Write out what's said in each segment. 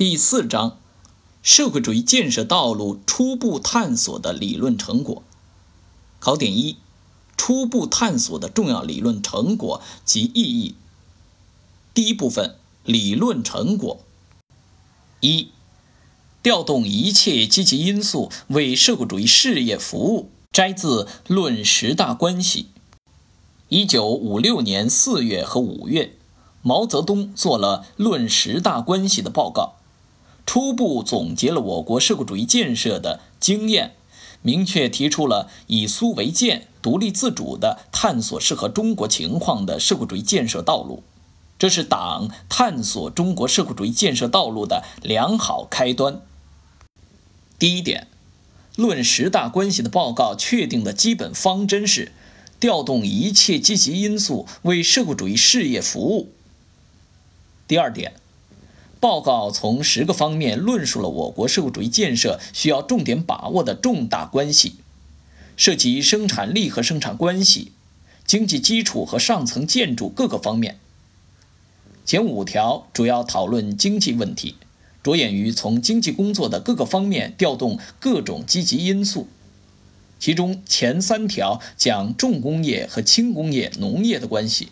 第四章，社会主义建设道路初步探索的理论成果。考点一：初步探索的重要理论成果及意义。第一部分，理论成果。一、调动一切积极因素为社会主义事业服务。摘自《论十大关系》。一九五六年四月和五月，毛泽东做了《论十大关系》的报告。初步总结了我国社会主义建设的经验，明确提出了以苏为鉴、独立自主的探索适合中国情况的社会主义建设道路。这是党探索中国社会主义建设道路的良好开端。第一点，《论十大关系》的报告确定的基本方针是：调动一切积极因素为社会主义事业服务。第二点。报告从十个方面论述了我国社会主义建设需要重点把握的重大关系，涉及生产力和生产关系、经济基础和上层建筑各个方面。前五条主要讨论经济问题，着眼于从经济工作的各个方面调动各种积极因素。其中前三条讲重工业和轻工业、农业的关系，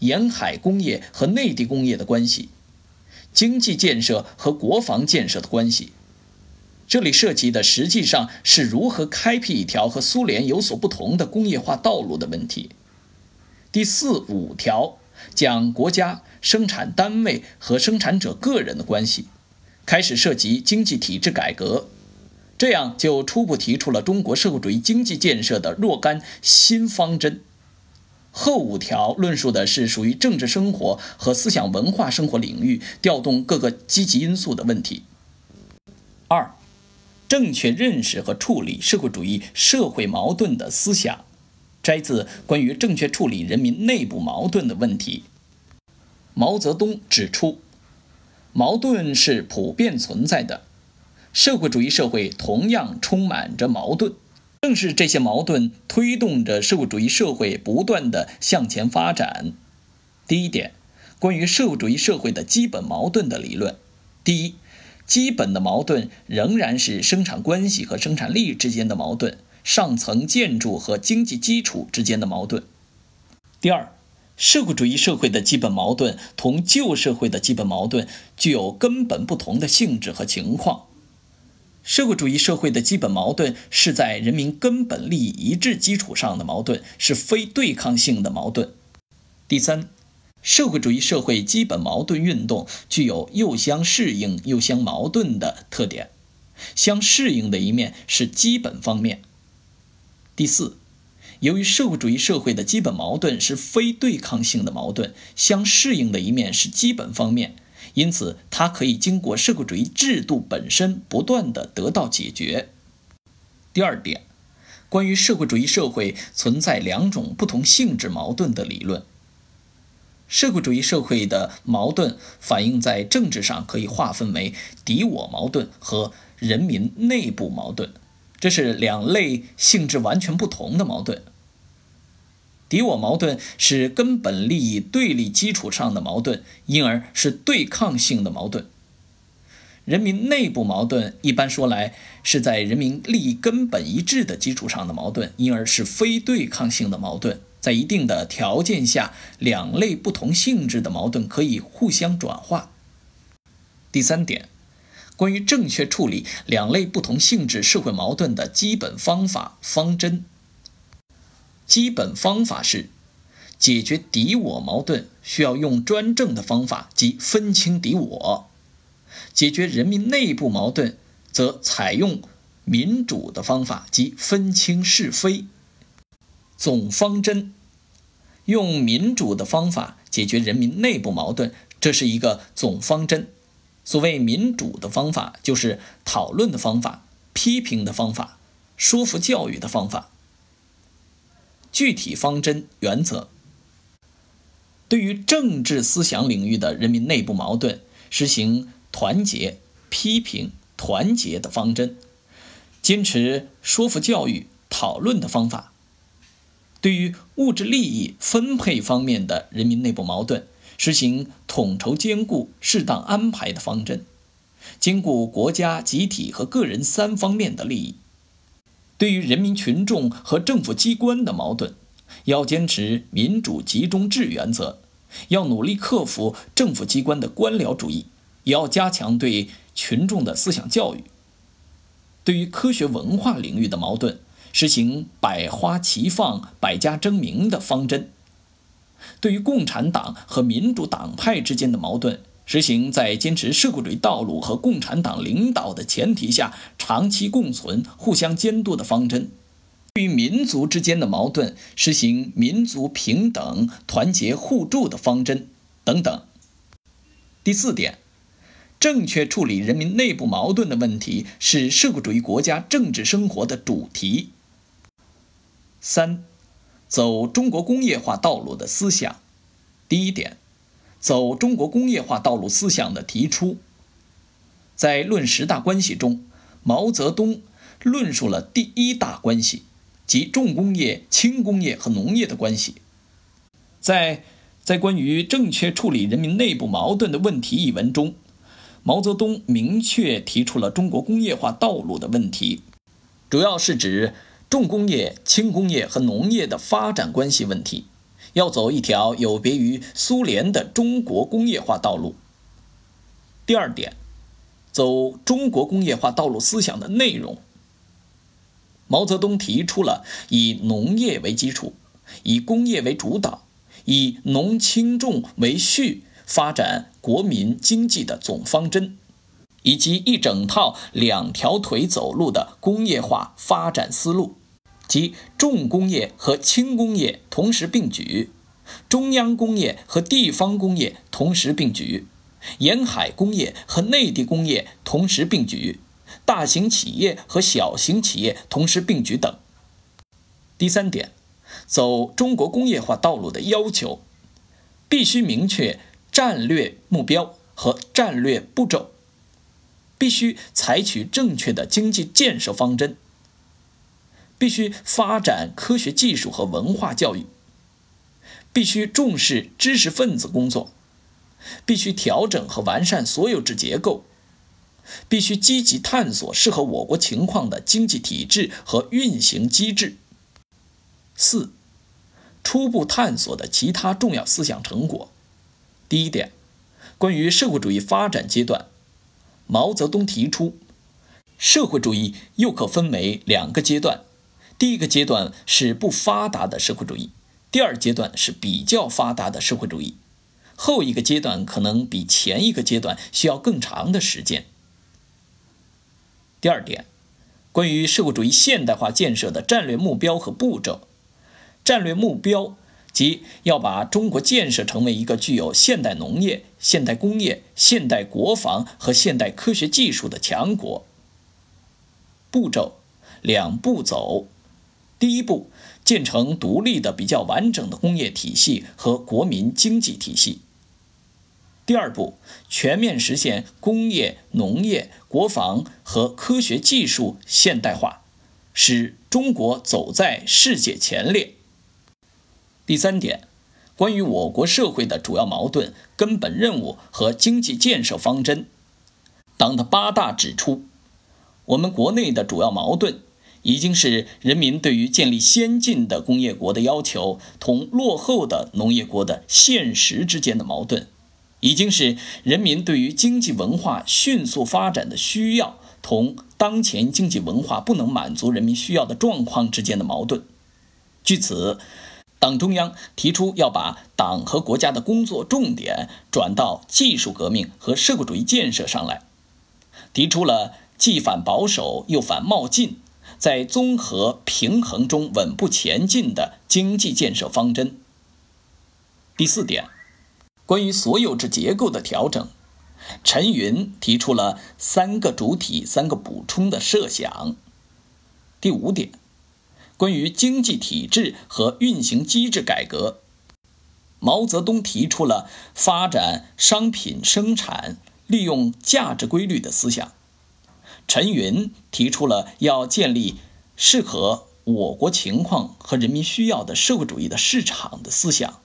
沿海工业和内地工业的关系。经济建设和国防建设的关系，这里涉及的实际上是如何开辟一条和苏联有所不同的工业化道路的问题。第四五条讲国家、生产单位和生产者个人的关系，开始涉及经济体制改革，这样就初步提出了中国社会主义经济建设的若干新方针。后五条论述的是属于政治生活和思想文化生活领域调动各个积极因素的问题。二，正确认识和处理社会主义社会矛盾的思想，摘自《关于正确处理人民内部矛盾的问题》。毛泽东指出，矛盾是普遍存在的，社会主义社会同样充满着矛盾。正是这些矛盾推动着社会主义社会不断的向前发展。第一点，关于社会主义社会的基本矛盾的理论：第一，基本的矛盾仍然是生产关系和生产力之间的矛盾，上层建筑和经济基础之间的矛盾；第二，社会主义社会的基本矛盾同旧社会的基本矛盾具有根本不同的性质和情况。社会主义社会的基本矛盾是在人民根本利益一致基础上的矛盾，是非对抗性的矛盾。第三，社会主义社会基本矛盾运动具有又相适应又相矛盾的特点，相适应的一面是基本方面。第四，由于社会主义社会的基本矛盾是非对抗性的矛盾，相适应的一面是基本方面。因此，它可以经过社会主义制度本身不断的得到解决。第二点，关于社会主义社会存在两种不同性质矛盾的理论。社会主义社会的矛盾反映在政治上，可以划分为敌我矛盾和人民内部矛盾，这是两类性质完全不同的矛盾。敌我矛盾是根本利益对立基础上的矛盾，因而是对抗性的矛盾。人民内部矛盾一般说来是在人民利益根本一致的基础上的矛盾，因而是非对抗性的矛盾。在一定的条件下，两类不同性质的矛盾可以互相转化。第三点，关于正确处理两类不同性质社会矛盾的基本方法方针。基本方法是，解决敌我矛盾需要用专政的方法，即分清敌我；解决人民内部矛盾，则采用民主的方法，即分清是非。总方针，用民主的方法解决人民内部矛盾，这是一个总方针。所谓民主的方法，就是讨论的方法、批评的方法、说服教育的方法。具体方针原则：对于政治思想领域的人民内部矛盾，实行团结、批评、团结的方针，坚持说服教育、讨论的方法；对于物质利益分配方面的人民内部矛盾，实行统筹兼顾、适当安排的方针；兼顾国家、集体和个人三方面的利益。对于人民群众和政府机关的矛盾，要坚持民主集中制原则，要努力克服政府机关的官僚主义，也要加强对群众的思想教育。对于科学文化领域的矛盾，实行百花齐放、百家争鸣的方针；对于共产党和民主党派之间的矛盾，实行在坚持社会主义道路和共产党领导的前提下长期共存、互相监督的方针；对于民族之间的矛盾，实行民族平等、团结互助的方针等等。第四点，正确处理人民内部矛盾的问题是社会主义国家政治生活的主题。三，走中国工业化道路的思想。第一点。走中国工业化道路思想的提出，在论十大关系中，毛泽东论述了第一大关系，即重工业、轻工业和农业的关系。在在关于正确处理人民内部矛盾的问题一文中，毛泽东明确提出了中国工业化道路的问题，主要是指重工业、轻工业和农业的发展关系问题。要走一条有别于苏联的中国工业化道路。第二点，走中国工业化道路思想的内容。毛泽东提出了以农业为基础、以工业为主导、以农轻重为序发展国民经济的总方针，以及一整套两条腿走路的工业化发展思路。即重工业和轻工业同时并举，中央工业和地方工业同时并举，沿海工业和内地工业同时并举，大型企业和小型企业同时并举等。第三点，走中国工业化道路的要求，必须明确战略目标和战略步骤，必须采取正确的经济建设方针。必须发展科学技术和文化教育，必须重视知识分子工作，必须调整和完善所有制结构，必须积极探索适合我国情况的经济体制和运行机制。四、初步探索的其他重要思想成果。第一点，关于社会主义发展阶段，毛泽东提出，社会主义又可分为两个阶段。第一个阶段是不发达的社会主义，第二阶段是比较发达的社会主义，后一个阶段可能比前一个阶段需要更长的时间。第二点，关于社会主义现代化建设的战略目标和步骤，战略目标即要把中国建设成为一个具有现代农业、现代工业、现代国防和现代科学技术的强国。步骤，两步走。第一步，建成独立的、比较完整的工业体系和国民经济体系。第二步，全面实现工业、农业、国防和科学技术现代化，使中国走在世界前列。第三点，关于我国社会的主要矛盾、根本任务和经济建设方针，党的八大指出，我们国内的主要矛盾。已经是人民对于建立先进的工业国的要求同落后的农业国的现实之间的矛盾，已经是人民对于经济文化迅速发展的需要同当前经济文化不能满足人民需要的状况之间的矛盾。据此，党中央提出要把党和国家的工作重点转到技术革命和社会主义建设上来，提出了既反保守又反冒进。在综合平衡中稳步前进的经济建设方针。第四点，关于所有制结构的调整，陈云提出了三个主体、三个补充的设想。第五点，关于经济体制和运行机制改革，毛泽东提出了发展商品生产、利用价值规律的思想。陈云提出了要建立适合我国情况和人民需要的社会主义的市场的思想。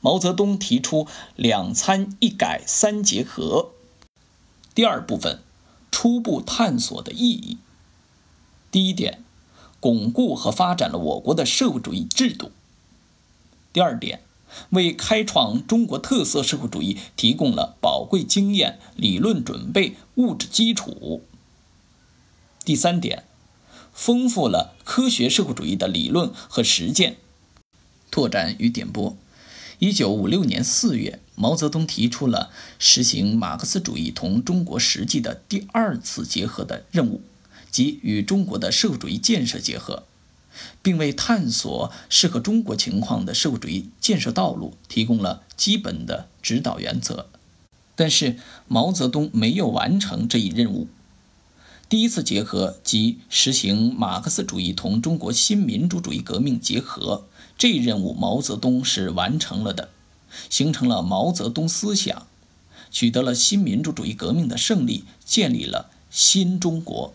毛泽东提出两参一改三结合。第二部分，初步探索的意义。第一点，巩固和发展了我国的社会主义制度。第二点，为开创中国特色社会主义提供了宝贵经验、理论准备、物质基础。第三点，丰富了科学社会主义的理论和实践。拓展与点拨：一九五六年四月，毛泽东提出了实行马克思主义同中国实际的第二次结合的任务。即与中国的社会主义建设结合，并为探索适合中国情况的社会主义建设道路提供了基本的指导原则。但是毛泽东没有完成这一任务。第一次结合即实行马克思主义同中国新民主主义革命结合这一任务，毛泽东是完成了的，形成了毛泽东思想，取得了新民主主义革命的胜利，建立了新中国。